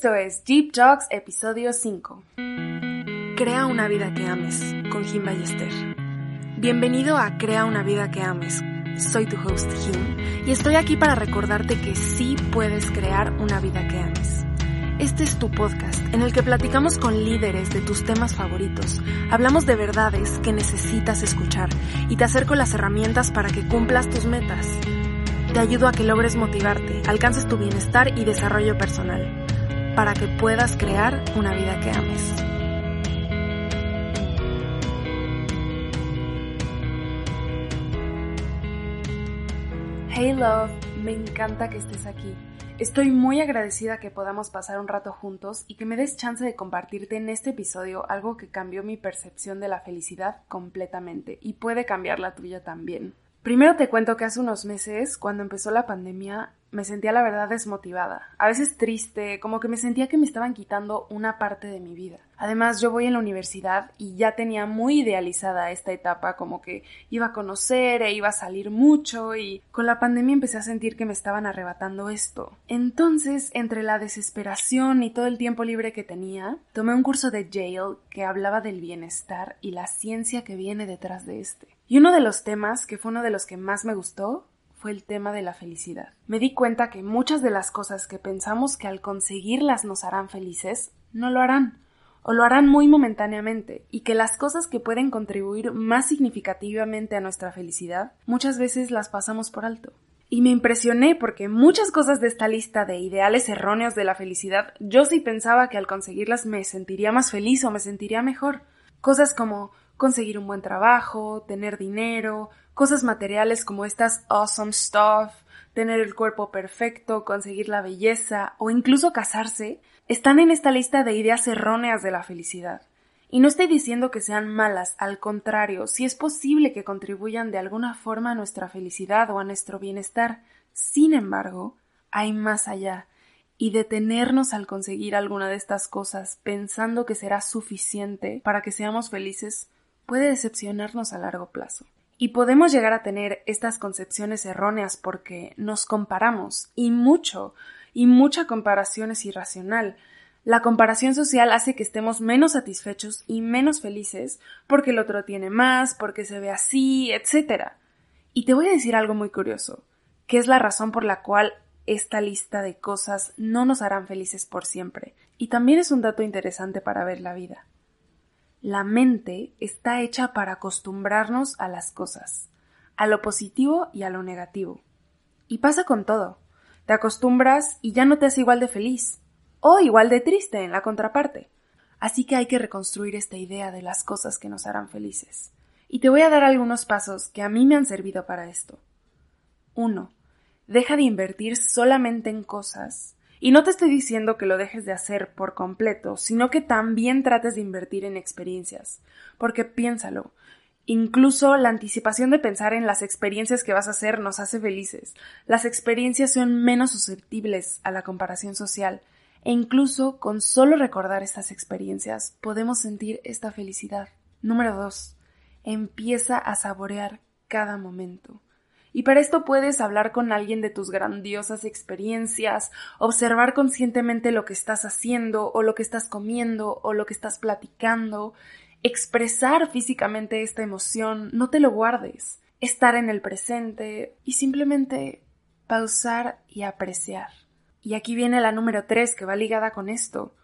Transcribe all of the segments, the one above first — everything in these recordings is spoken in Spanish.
Esto es Deep Talks episodio 5. Crea una vida que ames con Jim Ballester. Bienvenido a Crea una vida que ames. Soy tu host Jim y estoy aquí para recordarte que sí puedes crear una vida que ames. Este es tu podcast en el que platicamos con líderes de tus temas favoritos, hablamos de verdades que necesitas escuchar y te acerco las herramientas para que cumplas tus metas. Te ayudo a que logres motivarte, alcances tu bienestar y desarrollo personal, para que puedas crear una vida que ames. Hey love, me encanta que estés aquí. Estoy muy agradecida que podamos pasar un rato juntos y que me des chance de compartirte en este episodio algo que cambió mi percepción de la felicidad completamente y puede cambiar la tuya también. Primero te cuento que hace unos meses, cuando empezó la pandemia, me sentía la verdad desmotivada, a veces triste, como que me sentía que me estaban quitando una parte de mi vida. Además, yo voy en la universidad y ya tenía muy idealizada esta etapa, como que iba a conocer e iba a salir mucho y con la pandemia empecé a sentir que me estaban arrebatando esto. Entonces, entre la desesperación y todo el tiempo libre que tenía, tomé un curso de Yale que hablaba del bienestar y la ciencia que viene detrás de este. Y uno de los temas, que fue uno de los que más me gustó, fue el tema de la felicidad. Me di cuenta que muchas de las cosas que pensamos que al conseguirlas nos harán felices, no lo harán, o lo harán muy momentáneamente, y que las cosas que pueden contribuir más significativamente a nuestra felicidad, muchas veces las pasamos por alto. Y me impresioné porque muchas cosas de esta lista de ideales erróneos de la felicidad, yo sí pensaba que al conseguirlas me sentiría más feliz o me sentiría mejor. Cosas como conseguir un buen trabajo, tener dinero, cosas materiales como estas awesome stuff, tener el cuerpo perfecto, conseguir la belleza o incluso casarse, están en esta lista de ideas erróneas de la felicidad. Y no estoy diciendo que sean malas, al contrario, si es posible que contribuyan de alguna forma a nuestra felicidad o a nuestro bienestar. Sin embargo, hay más allá, y detenernos al conseguir alguna de estas cosas pensando que será suficiente para que seamos felices puede decepcionarnos a largo plazo. Y podemos llegar a tener estas concepciones erróneas porque nos comparamos, y mucho, y mucha comparación es irracional. La comparación social hace que estemos menos satisfechos y menos felices porque el otro tiene más, porque se ve así, etc. Y te voy a decir algo muy curioso, que es la razón por la cual esta lista de cosas no nos harán felices por siempre. Y también es un dato interesante para ver la vida. La mente está hecha para acostumbrarnos a las cosas, a lo positivo y a lo negativo. Y pasa con todo. Te acostumbras y ya no te hace igual de feliz, o igual de triste en la contraparte. Así que hay que reconstruir esta idea de las cosas que nos harán felices. Y te voy a dar algunos pasos que a mí me han servido para esto. 1. Deja de invertir solamente en cosas y no te estoy diciendo que lo dejes de hacer por completo, sino que también trates de invertir en experiencias. Porque piénsalo, Incluso la anticipación de pensar en las experiencias que vas a hacer nos hace felices. Las experiencias son menos susceptibles a la comparación social e incluso con solo recordar estas experiencias podemos sentir esta felicidad. Número 2. Empieza a saborear cada momento. Y para esto puedes hablar con alguien de tus grandiosas experiencias, observar conscientemente lo que estás haciendo o lo que estás comiendo o lo que estás platicando, expresar físicamente esta emoción, no te lo guardes, estar en el presente y simplemente pausar y apreciar. Y aquí viene la número tres que va ligada con esto,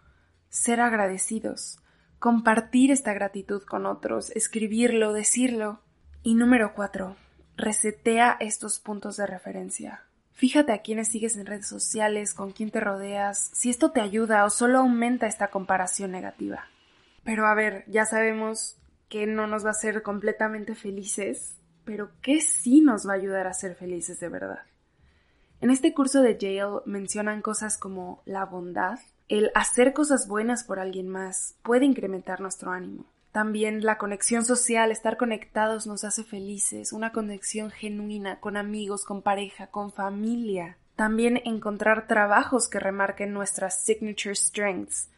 ser agradecidos, compartir esta gratitud con otros, escribirlo, decirlo. Y número cuatro, resetea estos puntos de referencia. Fíjate a quiénes sigues en redes sociales, con quién te rodeas, si esto te ayuda o solo aumenta esta comparación negativa. Pero a ver, ya sabemos que no nos va a hacer completamente felices, pero que sí nos va a ayudar a ser felices de verdad. En este curso de Yale mencionan cosas como la bondad, el hacer cosas buenas por alguien más puede incrementar nuestro ánimo. También la conexión social, estar conectados nos hace felices, una conexión genuina con amigos, con pareja, con familia. También encontrar trabajos que remarquen nuestras signature strengths.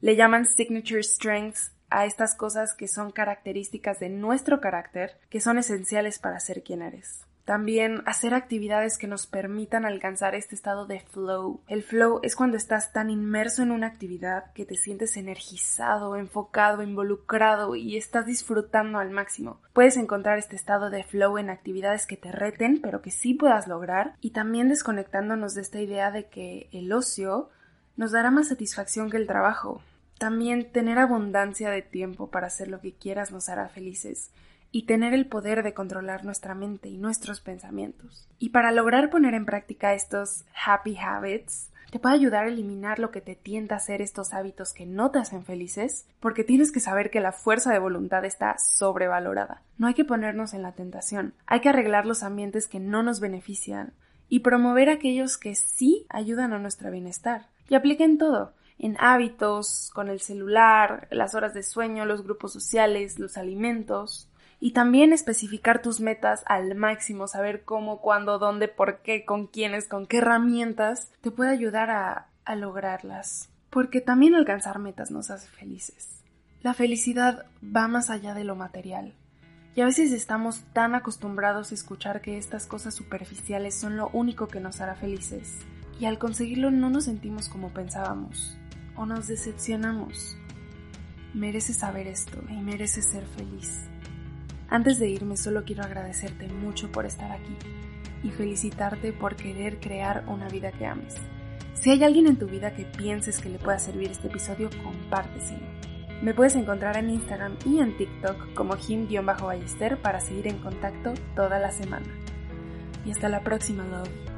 Le llaman signature strengths a estas cosas que son características de nuestro carácter, que son esenciales para ser quien eres. También hacer actividades que nos permitan alcanzar este estado de flow. El flow es cuando estás tan inmerso en una actividad que te sientes energizado, enfocado, involucrado y estás disfrutando al máximo. Puedes encontrar este estado de flow en actividades que te reten, pero que sí puedas lograr, y también desconectándonos de esta idea de que el ocio nos dará más satisfacción que el trabajo. También tener abundancia de tiempo para hacer lo que quieras nos hará felices y tener el poder de controlar nuestra mente y nuestros pensamientos. Y para lograr poner en práctica estos happy habits, te puede ayudar a eliminar lo que te tienta a hacer estos hábitos que no te hacen felices, porque tienes que saber que la fuerza de voluntad está sobrevalorada. No hay que ponernos en la tentación, hay que arreglar los ambientes que no nos benefician y promover aquellos que sí ayudan a nuestro bienestar. Y apliquen todo, en hábitos, con el celular, las horas de sueño, los grupos sociales, los alimentos y también especificar tus metas al máximo, saber cómo, cuándo, dónde, por qué, con quiénes, con qué herramientas, te puede ayudar a, lograrlas. Porque también alcanzar metas nos hace felices. La felicidad va más allá de lo material. Y a veces estamos tan acostumbrados a escuchar que estas cosas superficiales son lo único que nos hará felices. Y al conseguirlo no nos sentimos como pensábamos. O nos decepcionamos. Mereces saber esto y mereces ser feliz. Antes de irme solo quiero agradecerte mucho por estar aquí y felicitarte por querer crear una vida que ames. Si hay alguien en tu vida que pienses que le pueda servir este episodio, compárteselo. Me puedes encontrar en Instagram y en TikTok como him-ballester para seguir en contacto toda la semana. Y hasta la próxima, love.